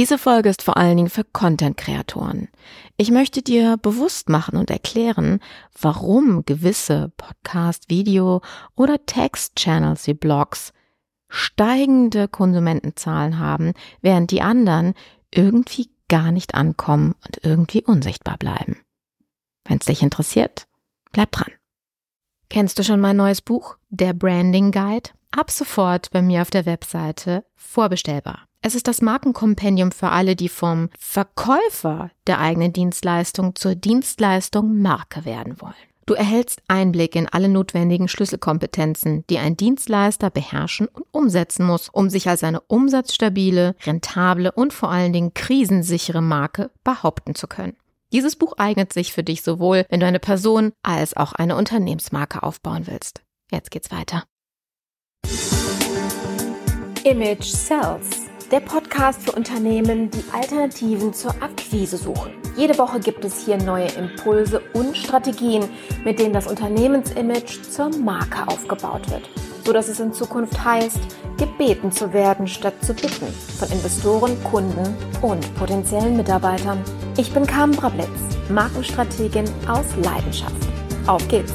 Diese Folge ist vor allen Dingen für Content-Kreatoren. Ich möchte dir bewusst machen und erklären, warum gewisse Podcast, Video oder Text-Channels wie Blogs steigende Konsumentenzahlen haben, während die anderen irgendwie gar nicht ankommen und irgendwie unsichtbar bleiben. Wenn es dich interessiert, bleib dran. Kennst du schon mein neues Buch, der Branding Guide? Ab sofort bei mir auf der Webseite vorbestellbar. Es ist das Markenkompendium für alle, die vom Verkäufer der eigenen Dienstleistung zur Dienstleistung Marke werden wollen. Du erhältst Einblick in alle notwendigen Schlüsselkompetenzen, die ein Dienstleister beherrschen und umsetzen muss, um sich als eine umsatzstabile, rentable und vor allen Dingen krisensichere Marke behaupten zu können. Dieses Buch eignet sich für dich sowohl, wenn du eine Person als auch eine Unternehmensmarke aufbauen willst. Jetzt geht's weiter. Image Sells der Podcast für Unternehmen, die Alternativen zur Akquise suchen. Jede Woche gibt es hier neue Impulse und Strategien, mit denen das Unternehmensimage zur Marke aufgebaut wird, so dass es in Zukunft heißt, gebeten zu werden statt zu bitten von Investoren, Kunden und potenziellen Mitarbeitern. Ich bin Carmen Brablitz, Markenstrategin aus Leidenschaft. Auf geht's!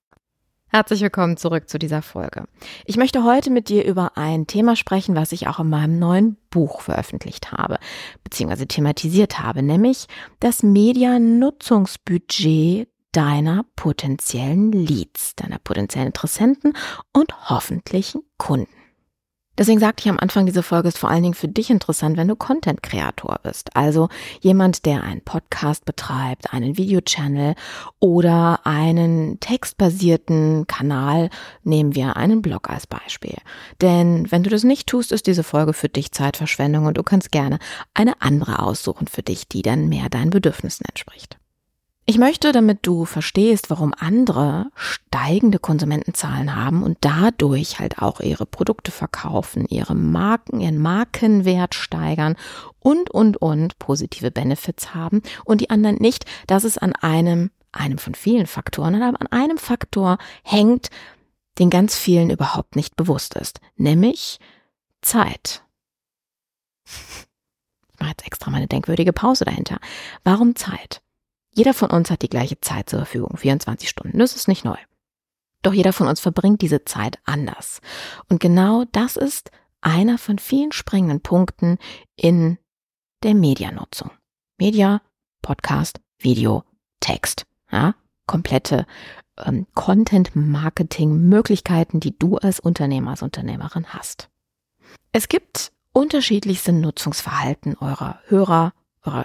Herzlich willkommen zurück zu dieser Folge. Ich möchte heute mit dir über ein Thema sprechen, was ich auch in meinem neuen Buch veröffentlicht habe, beziehungsweise thematisiert habe, nämlich das Medianutzungsbudget deiner potenziellen Leads, deiner potenziellen Interessenten und hoffentlichen Kunden. Deswegen sagte ich am Anfang, diese Folge ist vor allen Dingen für dich interessant, wenn du Content-Kreator bist. Also jemand, der einen Podcast betreibt, einen Videochannel oder einen textbasierten Kanal. Nehmen wir einen Blog als Beispiel. Denn wenn du das nicht tust, ist diese Folge für dich Zeitverschwendung und du kannst gerne eine andere aussuchen für dich, die dann mehr deinen Bedürfnissen entspricht. Ich möchte, damit du verstehst, warum andere steigende Konsumentenzahlen haben und dadurch halt auch ihre Produkte verkaufen, ihre Marken, ihren Markenwert steigern und, und, und positive Benefits haben und die anderen nicht, dass es an einem, einem von vielen Faktoren, aber an einem Faktor hängt, den ganz vielen überhaupt nicht bewusst ist, nämlich Zeit. Ich mache jetzt extra mal eine denkwürdige Pause dahinter. Warum Zeit? Jeder von uns hat die gleiche Zeit zur Verfügung, 24 Stunden. Das ist nicht neu. Doch jeder von uns verbringt diese Zeit anders. Und genau das ist einer von vielen springenden Punkten in der Medianutzung. Media, Podcast, Video, Text. Ja, komplette ähm, Content-Marketing-Möglichkeiten, die du als Unternehmer, als Unternehmerin hast. Es gibt unterschiedlichste Nutzungsverhalten eurer Hörer,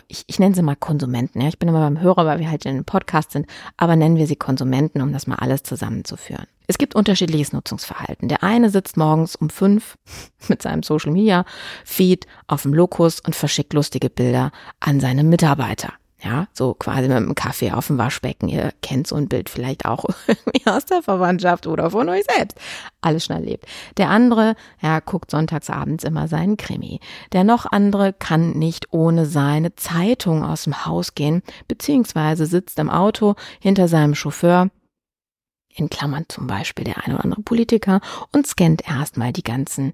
ich, ich nenne sie mal Konsumenten. Ja, ich bin immer beim Hörer, weil wir halt in einem Podcast sind, aber nennen wir sie Konsumenten, um das mal alles zusammenzuführen. Es gibt unterschiedliches Nutzungsverhalten. Der eine sitzt morgens um fünf mit seinem Social Media Feed auf dem Lokus und verschickt lustige Bilder an seine Mitarbeiter. Ja, so quasi mit einem Kaffee auf dem Waschbecken. Ihr kennt so ein Bild vielleicht auch aus der Verwandtschaft oder von euch selbst. Alles schnell lebt. Der andere, ja, guckt sonntags abends immer seinen Krimi. Der noch andere kann nicht ohne seine Zeitung aus dem Haus gehen, beziehungsweise sitzt im Auto hinter seinem Chauffeur in Klammern zum Beispiel der eine oder andere Politiker und scannt erstmal die ganzen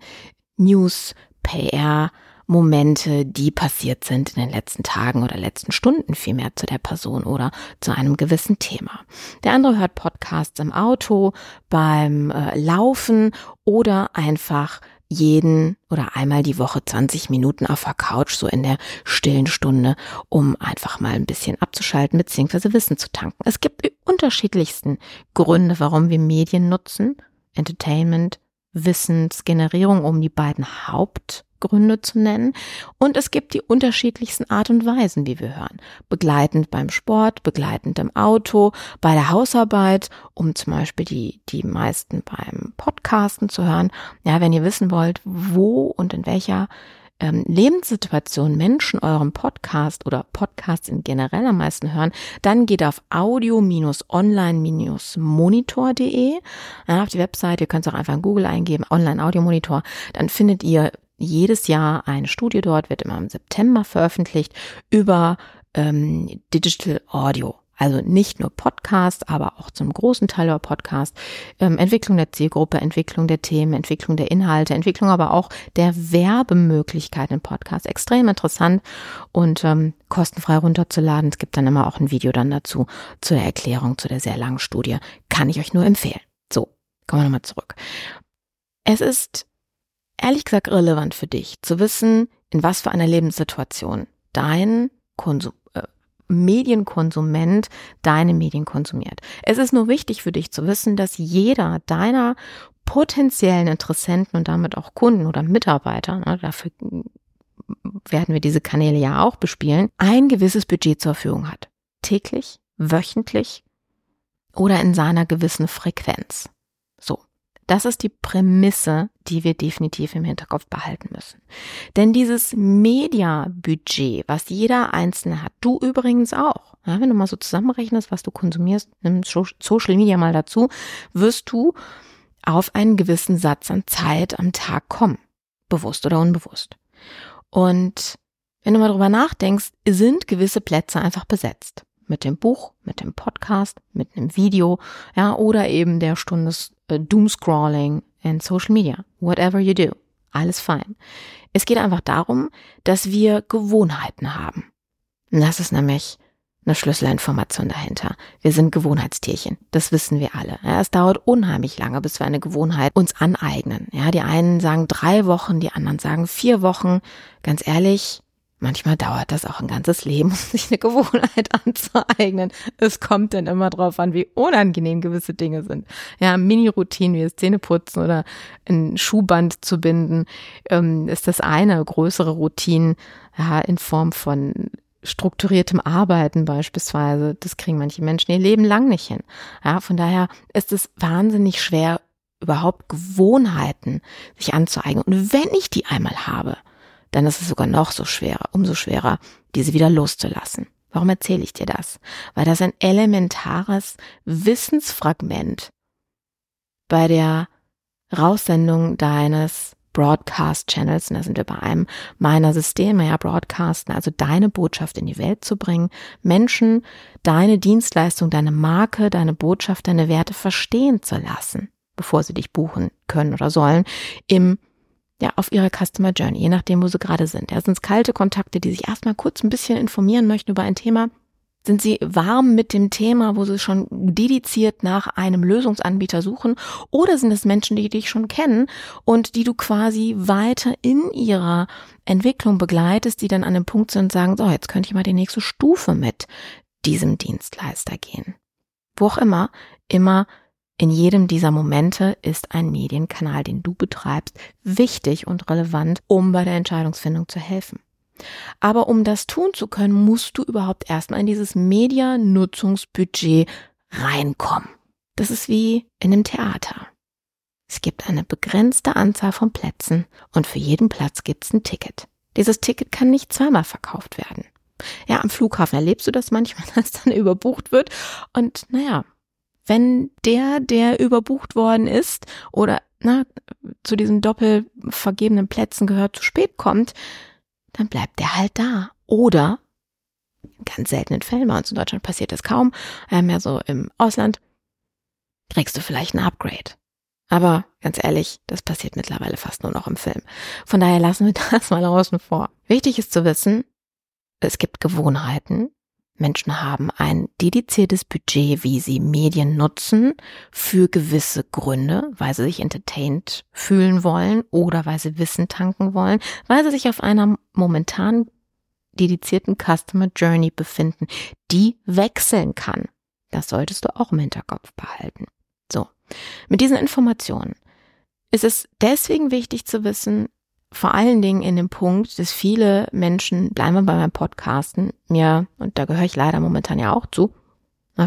News, PR, Momente, die passiert sind in den letzten Tagen oder letzten Stunden vielmehr zu der Person oder zu einem gewissen Thema. Der andere hört Podcasts im Auto, beim äh, Laufen oder einfach jeden oder einmal die Woche 20 Minuten auf der Couch, so in der stillen Stunde, um einfach mal ein bisschen abzuschalten bzw. Wissen zu tanken. Es gibt die unterschiedlichsten Gründe, warum wir Medien nutzen. Entertainment, Wissensgenerierung, um die beiden Haupt Gründe zu nennen. Und es gibt die unterschiedlichsten Art und Weisen, wie wir hören. Begleitend beim Sport, begleitend im Auto, bei der Hausarbeit, um zum Beispiel die, die meisten beim Podcasten zu hören. Ja, wenn ihr wissen wollt, wo und in welcher ähm, Lebenssituation Menschen euren Podcast oder Podcasts in generell am meisten hören, dann geht auf audio-online-monitor.de auf die Webseite. Ihr könnt es auch einfach in Google eingeben, Online-Audio-Monitor. Dann findet ihr jedes Jahr eine Studie dort, wird immer im September veröffentlicht, über ähm, Digital Audio. Also nicht nur Podcast, aber auch zum großen Teil über Podcast. Ähm, Entwicklung der Zielgruppe, Entwicklung der Themen, Entwicklung der Inhalte, Entwicklung aber auch der Werbemöglichkeiten im Podcast. Extrem interessant und ähm, kostenfrei runterzuladen. Es gibt dann immer auch ein Video dann dazu zur Erklärung zu der sehr langen Studie. Kann ich euch nur empfehlen. So, kommen wir nochmal zurück. Es ist ehrlich gesagt relevant für dich, zu wissen, in was für einer Lebenssituation dein Konsum, äh, Medienkonsument deine Medien konsumiert. Es ist nur wichtig für dich zu wissen, dass jeder deiner potenziellen Interessenten und damit auch Kunden oder Mitarbeiter, ne, dafür werden wir diese Kanäle ja auch bespielen, ein gewisses Budget zur Verfügung hat. Täglich, wöchentlich oder in seiner gewissen Frequenz. Das ist die Prämisse, die wir definitiv im Hinterkopf behalten müssen. Denn dieses Media-Budget, was jeder Einzelne hat, du übrigens auch, ja, wenn du mal so zusammenrechnest, was du konsumierst, nimm Social Media mal dazu, wirst du auf einen gewissen Satz an Zeit am Tag kommen. Bewusst oder unbewusst. Und wenn du mal drüber nachdenkst, sind gewisse Plätze einfach besetzt mit dem Buch, mit dem Podcast, mit einem Video, ja, oder eben der Stunde äh, Doomscrolling in Social Media. Whatever you do. Alles fein. Es geht einfach darum, dass wir Gewohnheiten haben. Das ist nämlich eine Schlüsselinformation dahinter. Wir sind Gewohnheitstierchen. Das wissen wir alle. Ja, es dauert unheimlich lange, bis wir eine Gewohnheit uns aneignen. Ja, die einen sagen drei Wochen, die anderen sagen vier Wochen. Ganz ehrlich, Manchmal dauert das auch ein ganzes Leben, um sich eine Gewohnheit anzueignen. Es kommt dann immer drauf an, wie unangenehm gewisse Dinge sind. Ja, Mini-Routinen wie das Zähneputzen oder ein Schuhband zu binden, ähm, ist das eine. Größere Routinen, ja, in Form von strukturiertem Arbeiten beispielsweise, das kriegen manche Menschen ihr Leben lang nicht hin. Ja, von daher ist es wahnsinnig schwer, überhaupt Gewohnheiten sich anzueignen. Und wenn ich die einmal habe, dann ist es sogar noch so schwerer, umso schwerer, diese wieder loszulassen. Warum erzähle ich dir das? Weil das ein elementares Wissensfragment bei der Raussendung deines Broadcast Channels, und da sind wir bei einem meiner Systeme, ja, Broadcasten, also deine Botschaft in die Welt zu bringen, Menschen deine Dienstleistung, deine Marke, deine Botschaft, deine Werte verstehen zu lassen, bevor sie dich buchen können oder sollen, im ja, auf ihrer Customer Journey, je nachdem, wo sie gerade sind. Ja, sind es kalte Kontakte, die sich erstmal kurz ein bisschen informieren möchten über ein Thema? Sind sie warm mit dem Thema, wo sie schon dediziert nach einem Lösungsanbieter suchen? Oder sind es Menschen, die dich schon kennen und die du quasi weiter in ihrer Entwicklung begleitest, die dann an dem Punkt sind und sagen, so, jetzt könnte ich mal die nächste Stufe mit diesem Dienstleister gehen. Wo auch immer, immer in jedem dieser Momente ist ein Medienkanal, den du betreibst, wichtig und relevant, um bei der Entscheidungsfindung zu helfen. Aber um das tun zu können, musst du überhaupt erstmal in dieses Medianutzungsbudget reinkommen. Das ist wie in einem Theater. Es gibt eine begrenzte Anzahl von Plätzen und für jeden Platz gibt es ein Ticket. Dieses Ticket kann nicht zweimal verkauft werden. Ja, am Flughafen erlebst du das manchmal, dass dann überbucht wird und naja, wenn der, der überbucht worden ist oder na, zu diesen doppel vergebenen Plätzen gehört, zu spät kommt, dann bleibt der halt da. Oder in ganz seltenen Fällen, bei uns in Deutschland passiert das kaum, mehr so im Ausland, kriegst du vielleicht ein Upgrade. Aber ganz ehrlich, das passiert mittlerweile fast nur noch im Film. Von daher lassen wir das mal außen vor. Wichtig ist zu wissen, es gibt Gewohnheiten, Menschen haben ein dediziertes Budget, wie sie Medien nutzen für gewisse Gründe, weil sie sich entertained fühlen wollen oder weil sie Wissen tanken wollen, weil sie sich auf einer momentan dedizierten Customer Journey befinden, die wechseln kann. Das solltest du auch im Hinterkopf behalten. So, mit diesen Informationen ist es deswegen wichtig zu wissen, vor allen Dingen in dem Punkt, dass viele Menschen, bleiben wir bei meinem Podcasten, mir, und da gehöre ich leider momentan ja auch zu,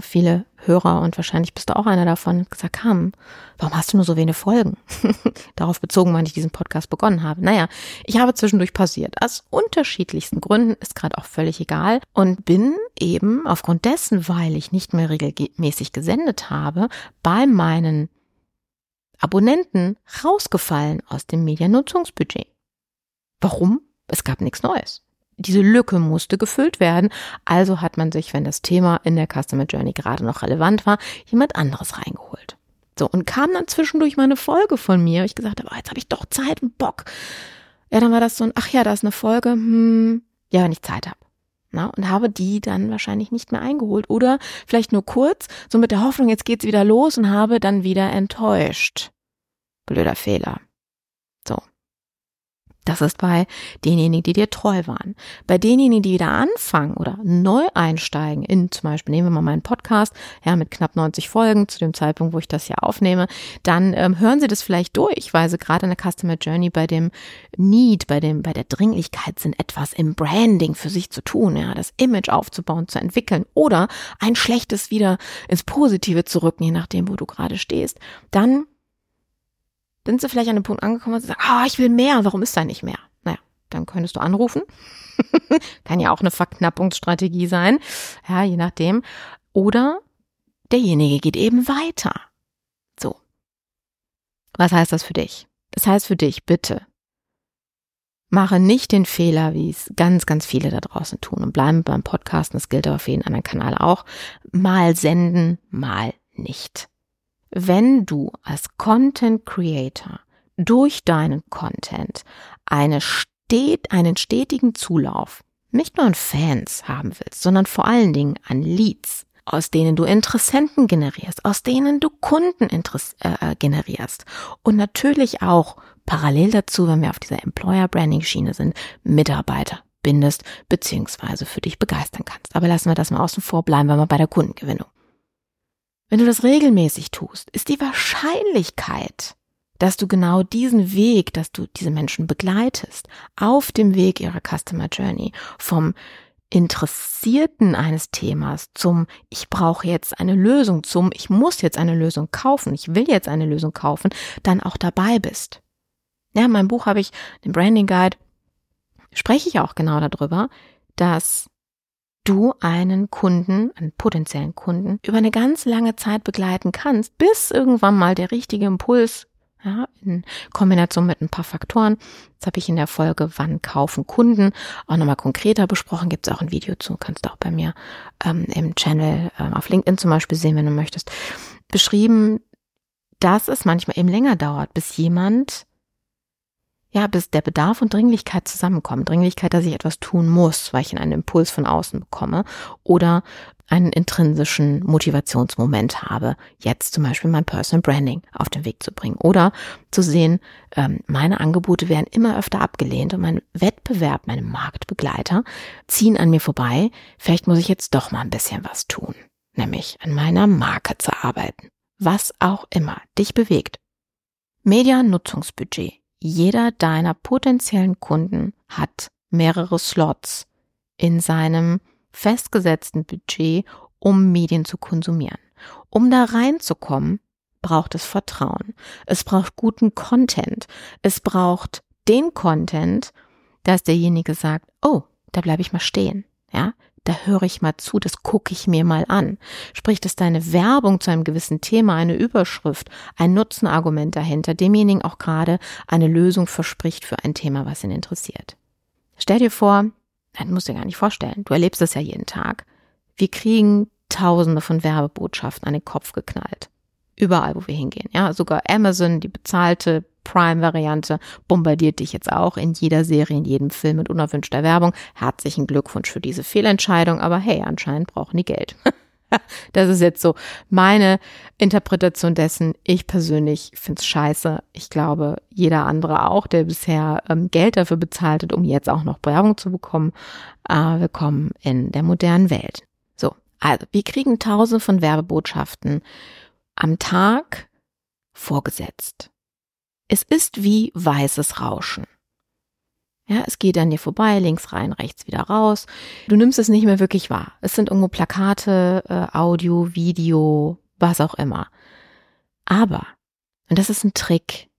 viele Hörer und wahrscheinlich bist du auch einer davon, gesagt haben, warum hast du nur so wenige Folgen? Darauf bezogen, wann ich diesen Podcast begonnen habe. Naja, ich habe zwischendurch pausiert. Aus unterschiedlichsten Gründen, ist gerade auch völlig egal. Und bin eben aufgrund dessen, weil ich nicht mehr regelmäßig gesendet habe, bei meinen Abonnenten rausgefallen aus dem Mediennutzungsbudget. Warum? Es gab nichts Neues. Diese Lücke musste gefüllt werden, also hat man sich, wenn das Thema in der Customer Journey gerade noch relevant war, jemand anderes reingeholt. So, und kam dann zwischendurch mal eine Folge von mir, ich gesagt habe, oh, jetzt habe ich doch Zeit und Bock. Ja, dann war das so ein, ach ja, da ist eine Folge, hm, ja, wenn ich Zeit habe. Na, und habe die dann wahrscheinlich nicht mehr eingeholt oder vielleicht nur kurz, so mit der Hoffnung, jetzt geht's wieder los und habe dann wieder enttäuscht. Blöder Fehler. Das ist bei denjenigen, die dir treu waren. Bei denjenigen, die wieder anfangen oder neu einsteigen in zum Beispiel, nehmen wir mal meinen Podcast, ja, mit knapp 90 Folgen zu dem Zeitpunkt, wo ich das hier aufnehme, dann ähm, hören Sie das vielleicht durch, weil Sie gerade in der Customer Journey bei dem Need, bei dem, bei der Dringlichkeit sind, etwas im Branding für sich zu tun, ja, das Image aufzubauen, zu entwickeln oder ein schlechtes wieder ins Positive zu rücken, je nachdem, wo du gerade stehst. Dann sind sie vielleicht an einem Punkt angekommen, wo sie sagen, ah, oh, ich will mehr, warum ist da nicht mehr? Naja, dann könntest du anrufen. Kann ja auch eine Verknappungsstrategie sein, ja, je nachdem. Oder derjenige geht eben weiter. So. Was heißt das für dich? Das heißt für dich, bitte, mache nicht den Fehler, wie es ganz, ganz viele da draußen tun und bleiben beim Podcasten, das gilt aber für jeden anderen Kanal auch, mal senden, mal nicht wenn du als Content Creator durch deinen Content eine stet, einen stetigen Zulauf nicht nur an Fans haben willst, sondern vor allen Dingen an Leads, aus denen du Interessenten generierst, aus denen du Kunden äh, generierst und natürlich auch parallel dazu, wenn wir auf dieser Employer Branding Schiene sind, Mitarbeiter bindest beziehungsweise für dich begeistern kannst. Aber lassen wir das mal außen vor, bleiben wir mal bei der Kundengewinnung. Wenn du das regelmäßig tust, ist die Wahrscheinlichkeit, dass du genau diesen Weg, dass du diese Menschen begleitest, auf dem Weg ihrer Customer Journey, vom Interessierten eines Themas zum Ich brauche jetzt eine Lösung, zum Ich muss jetzt eine Lösung kaufen, ich will jetzt eine Lösung kaufen, dann auch dabei bist. Ja, in meinem Buch habe ich den Branding Guide, spreche ich auch genau darüber, dass du einen Kunden, einen potenziellen Kunden, über eine ganz lange Zeit begleiten kannst, bis irgendwann mal der richtige Impuls, ja, in Kombination mit ein paar Faktoren. Das habe ich in der Folge Wann kaufen Kunden auch nochmal konkreter besprochen. Gibt es auch ein Video zu, kannst du auch bei mir ähm, im Channel ähm, auf LinkedIn zum Beispiel sehen, wenn du möchtest. Beschrieben, dass es manchmal eben länger dauert, bis jemand ja, bis der Bedarf und Dringlichkeit zusammenkommen. Dringlichkeit, dass ich etwas tun muss, weil ich einen Impuls von außen bekomme oder einen intrinsischen Motivationsmoment habe, jetzt zum Beispiel mein Personal Branding auf den Weg zu bringen oder zu sehen, ähm, meine Angebote werden immer öfter abgelehnt und mein Wettbewerb, meine Marktbegleiter ziehen an mir vorbei. Vielleicht muss ich jetzt doch mal ein bisschen was tun, nämlich an meiner Marke zu arbeiten. Was auch immer dich bewegt. Medianutzungsbudget jeder deiner potenziellen Kunden hat mehrere Slots in seinem festgesetzten Budget, um Medien zu konsumieren. Um da reinzukommen, braucht es Vertrauen. Es braucht guten Content. Es braucht den Content, dass derjenige sagt, oh, da bleibe ich mal stehen. Ja, da höre ich mal zu, das gucke ich mir mal an. Sprich, dass deine Werbung zu einem gewissen Thema, eine Überschrift, ein Nutzenargument dahinter, demjenigen auch gerade eine Lösung verspricht für ein Thema, was ihn interessiert. Stell dir vor, das musst du dir gar nicht vorstellen, du erlebst es ja jeden Tag. Wir kriegen tausende von Werbebotschaften an den Kopf geknallt. Überall, wo wir hingehen. Ja, sogar Amazon, die bezahlte Prime-Variante bombardiert dich jetzt auch in jeder Serie, in jedem Film mit unerwünschter Werbung. Herzlichen Glückwunsch für diese Fehlentscheidung, aber hey, anscheinend brauchen die Geld. Das ist jetzt so meine Interpretation dessen. Ich persönlich finde es scheiße. Ich glaube, jeder andere auch, der bisher ähm, Geld dafür bezahlt hat, um jetzt auch noch Werbung zu bekommen. Äh, willkommen in der modernen Welt. So, also wir kriegen tausende von Werbebotschaften am Tag vorgesetzt. Es ist wie weißes Rauschen. Ja, es geht an dir vorbei, links rein, rechts wieder raus. Du nimmst es nicht mehr wirklich wahr. Es sind irgendwo Plakate, äh, Audio, Video, was auch immer. Aber, und das ist ein Trick,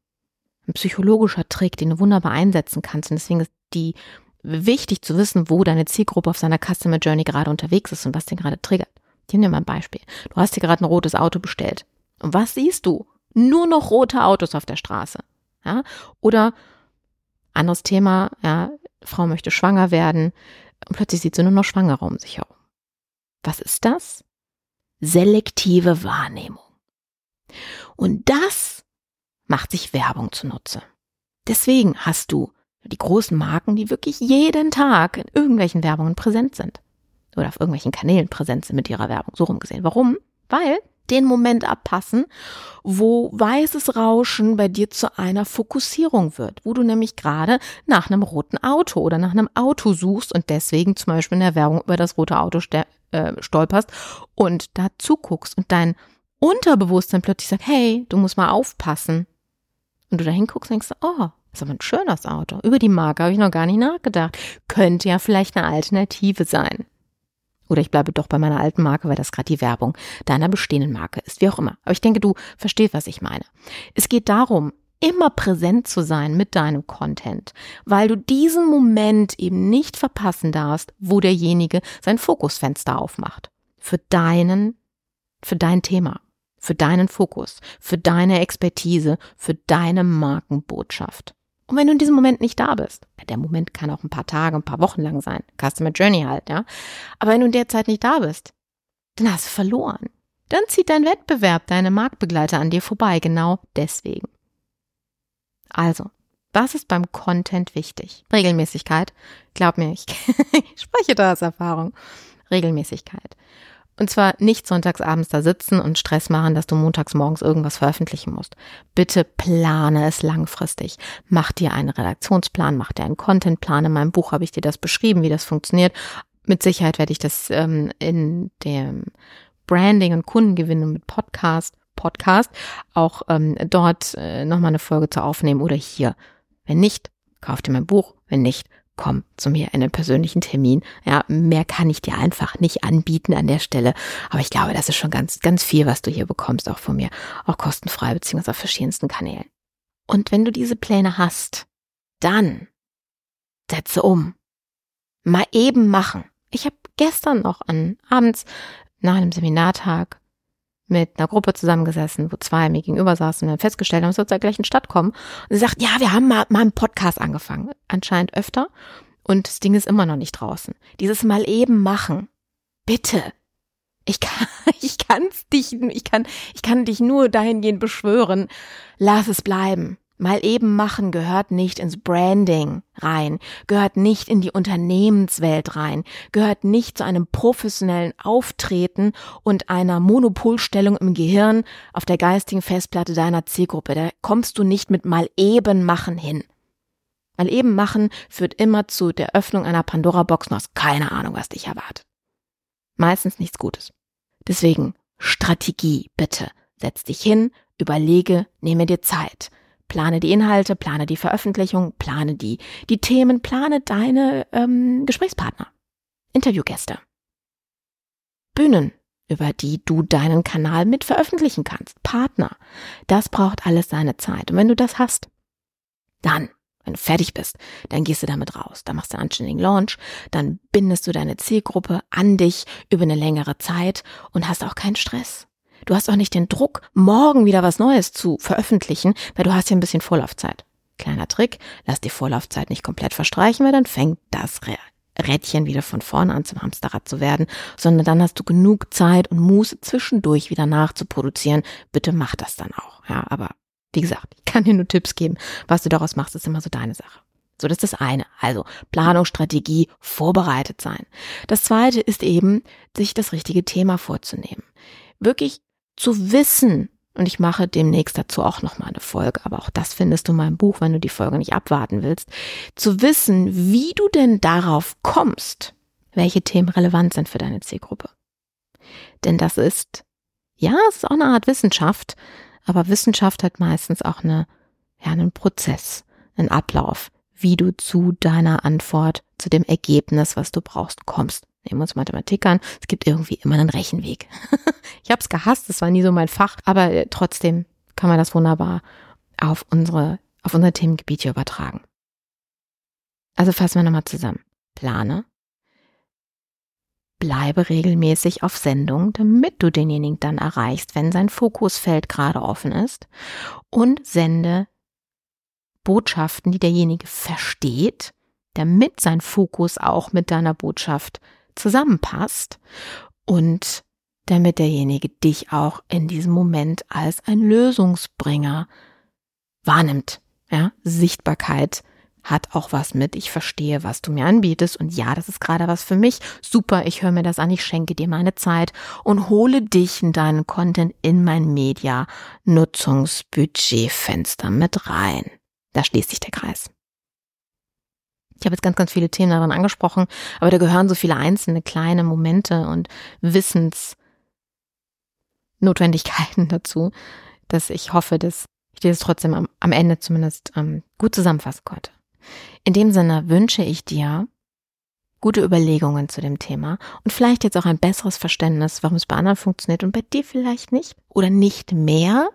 ein psychologischer Trick, den du wunderbar einsetzen kannst. Und deswegen ist die wichtig zu wissen, wo deine Zielgruppe auf seiner Customer Journey gerade unterwegs ist und was den gerade triggert. Ich nehme dir mal ein Beispiel. Du hast dir gerade ein rotes Auto bestellt. Und was siehst du? Nur noch rote Autos auf der Straße. Ja? Oder anderes Thema, ja, Frau möchte schwanger werden und plötzlich sieht sie nur noch Schwangere um sich herum. Was ist das? Selektive Wahrnehmung. Und das macht sich Werbung zunutze. Deswegen hast du die großen Marken, die wirklich jeden Tag in irgendwelchen Werbungen präsent sind. Oder auf irgendwelchen Kanälen präsent sind mit ihrer Werbung. So rumgesehen. Warum? Weil den Moment abpassen, wo weißes Rauschen bei dir zu einer Fokussierung wird, wo du nämlich gerade nach einem roten Auto oder nach einem Auto suchst und deswegen zum Beispiel in der Werbung über das rote Auto äh, stolperst und da zuguckst und dein Unterbewusstsein plötzlich sagt, hey, du musst mal aufpassen. Und du da hinguckst und denkst, oh, ist aber ein schönes Auto. Über die Marke habe ich noch gar nicht nachgedacht. Könnte ja vielleicht eine Alternative sein. Oder ich bleibe doch bei meiner alten Marke, weil das gerade die Werbung deiner bestehenden Marke ist, wie auch immer. Aber ich denke, du verstehst, was ich meine. Es geht darum, immer präsent zu sein mit deinem Content, weil du diesen Moment eben nicht verpassen darfst, wo derjenige sein Fokusfenster aufmacht. Für deinen, für dein Thema, für deinen Fokus, für deine Expertise, für deine Markenbotschaft. Und wenn du in diesem Moment nicht da bist, der Moment kann auch ein paar Tage, ein paar Wochen lang sein, Customer Journey halt, ja. Aber wenn du in der Zeit nicht da bist, dann hast du verloren. Dann zieht dein Wettbewerb, deine Marktbegleiter an dir vorbei, genau deswegen. Also, was ist beim Content wichtig? Regelmäßigkeit. Glaub mir, ich, spreche da aus Erfahrung. Regelmäßigkeit. Und zwar nicht sonntags abends da sitzen und Stress machen, dass du montags morgens irgendwas veröffentlichen musst. Bitte plane es langfristig. Mach dir einen Redaktionsplan, mach dir einen Contentplan. In meinem Buch habe ich dir das beschrieben, wie das funktioniert. Mit Sicherheit werde ich das ähm, in dem Branding und Kundengewinnung mit Podcast, Podcast auch ähm, dort äh, nochmal eine Folge zu aufnehmen oder hier. Wenn nicht, kauf dir mein Buch. Wenn nicht, komm zu mir in einen persönlichen Termin. Ja, mehr kann ich dir einfach nicht anbieten an der Stelle. Aber ich glaube, das ist schon ganz, ganz viel, was du hier bekommst, auch von mir. Auch kostenfrei, beziehungsweise auf verschiedensten Kanälen. Und wenn du diese Pläne hast, dann setze um. Mal eben machen. Ich habe gestern noch an abends nach einem Seminartag mit einer Gruppe zusammengesessen, wo zwei mir gegenüber saßen und festgestellt haben, es wird zur gleichen Stadt kommen. Und sie sagt, ja, wir haben mal, mal einen Podcast angefangen. Anscheinend öfter. Und das Ding ist immer noch nicht draußen. Dieses Mal eben machen. Bitte. Ich kann, ich kann's dich, ich kann, ich kann dich nur dahingehend beschwören. Lass es bleiben. Mal eben machen gehört nicht ins Branding rein, gehört nicht in die Unternehmenswelt rein, gehört nicht zu einem professionellen Auftreten und einer Monopolstellung im Gehirn auf der geistigen Festplatte deiner Zielgruppe. Da kommst du nicht mit mal eben machen hin. Mal eben machen führt immer zu der Öffnung einer Pandora-Box und hast keine Ahnung, was dich erwartet. Meistens nichts Gutes. Deswegen Strategie, bitte. Setz dich hin, überlege, nehme dir Zeit. Plane die Inhalte, plane die Veröffentlichung, plane die, die Themen, plane deine ähm, Gesprächspartner, Interviewgäste, Bühnen, über die du deinen Kanal mit veröffentlichen kannst, Partner. Das braucht alles seine Zeit. Und wenn du das hast, dann, wenn du fertig bist, dann gehst du damit raus. Dann machst du einen anständigen Launch, dann bindest du deine Zielgruppe an dich über eine längere Zeit und hast auch keinen Stress. Du hast auch nicht den Druck, morgen wieder was Neues zu veröffentlichen, weil du hast ja ein bisschen Vorlaufzeit. Kleiner Trick, lass die Vorlaufzeit nicht komplett verstreichen, weil dann fängt das Rädchen wieder von vorne an zum Hamsterrad zu werden, sondern dann hast du genug Zeit und Muße zwischendurch wieder nachzuproduzieren. Bitte mach das dann auch. Ja, aber Wie gesagt, ich kann dir nur Tipps geben. Was du daraus machst, ist immer so deine Sache. So, das ist das eine. Also Planung, Strategie, vorbereitet sein. Das zweite ist eben, sich das richtige Thema vorzunehmen. Wirklich zu wissen, und ich mache demnächst dazu auch nochmal eine Folge, aber auch das findest du in meinem Buch, wenn du die Folge nicht abwarten willst, zu wissen, wie du denn darauf kommst, welche Themen relevant sind für deine Zielgruppe. Denn das ist, ja, es ist auch eine Art Wissenschaft, aber Wissenschaft hat meistens auch eine, ja, einen Prozess, einen Ablauf, wie du zu deiner Antwort, zu dem Ergebnis, was du brauchst, kommst. Nehmen uns Mathematik an. Es gibt irgendwie immer einen Rechenweg. ich habe es gehasst, das war nie so mein Fach, aber äh, trotzdem kann man das wunderbar auf unsere, auf unser Themengebiet hier übertragen. Also fassen wir nochmal zusammen. Plane. Bleibe regelmäßig auf Sendung, damit du denjenigen dann erreichst, wenn sein Fokusfeld gerade offen ist. Und sende Botschaften, die derjenige versteht, damit sein Fokus auch mit deiner Botschaft zusammenpasst und damit derjenige dich auch in diesem Moment als ein Lösungsbringer wahrnimmt. Ja, Sichtbarkeit hat auch was mit, ich verstehe, was du mir anbietest und ja, das ist gerade was für mich. Super, ich höre mir das an, ich schenke dir meine Zeit und hole dich in deinen Content in mein Media Nutzungsbudgetfenster mit rein. Da schließt sich der Kreis. Ich habe jetzt ganz, ganz viele Themen daran angesprochen, aber da gehören so viele einzelne kleine Momente und Wissensnotwendigkeiten dazu, dass ich hoffe, dass ich dir das trotzdem am, am Ende zumindest ähm, gut zusammenfassen konnte. In dem Sinne wünsche ich dir gute Überlegungen zu dem Thema und vielleicht jetzt auch ein besseres Verständnis, warum es bei anderen funktioniert und bei dir vielleicht nicht oder nicht mehr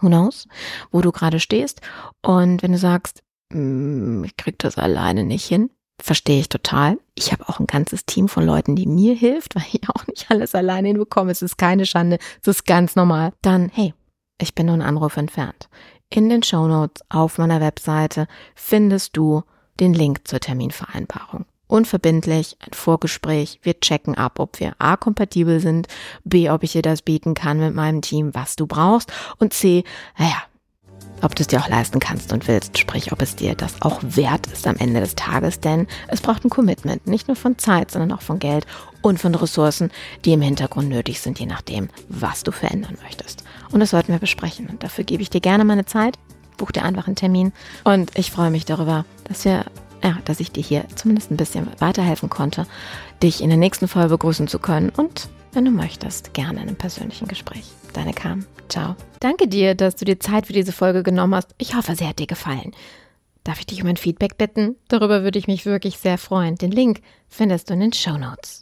who knows, wo du gerade stehst. Und wenn du sagst, ich krieg das alleine nicht hin, verstehe ich total. Ich habe auch ein ganzes Team von Leuten, die mir hilft, weil ich auch nicht alles alleine hinbekomme. Es ist keine Schande, es ist ganz normal. Dann, hey, ich bin nur einen Anruf entfernt. In den Show Notes auf meiner Webseite findest du den Link zur Terminvereinbarung unverbindlich, ein Vorgespräch. Wir checken ab, ob wir A kompatibel sind, B, ob ich dir das bieten kann mit meinem Team, was du brauchst und C, naja, ob du es dir auch leisten kannst und willst, sprich, ob es dir das auch wert ist am Ende des Tages, denn es braucht ein Commitment, nicht nur von Zeit, sondern auch von Geld und von Ressourcen, die im Hintergrund nötig sind, je nachdem, was du verändern möchtest. Und das sollten wir besprechen. Und dafür gebe ich dir gerne meine Zeit, buch dir einfach einen Termin. Und ich freue mich darüber, dass wir ja, dass ich dir hier zumindest ein bisschen weiterhelfen konnte, dich in der nächsten Folge begrüßen zu können. Und wenn du möchtest, gerne in einem persönlichen Gespräch. Deine Kam. Ciao. Danke dir, dass du dir Zeit für diese Folge genommen hast. Ich hoffe, sie hat dir gefallen. Darf ich dich um ein Feedback bitten? Darüber würde ich mich wirklich sehr freuen. Den Link findest du in den Show Notes.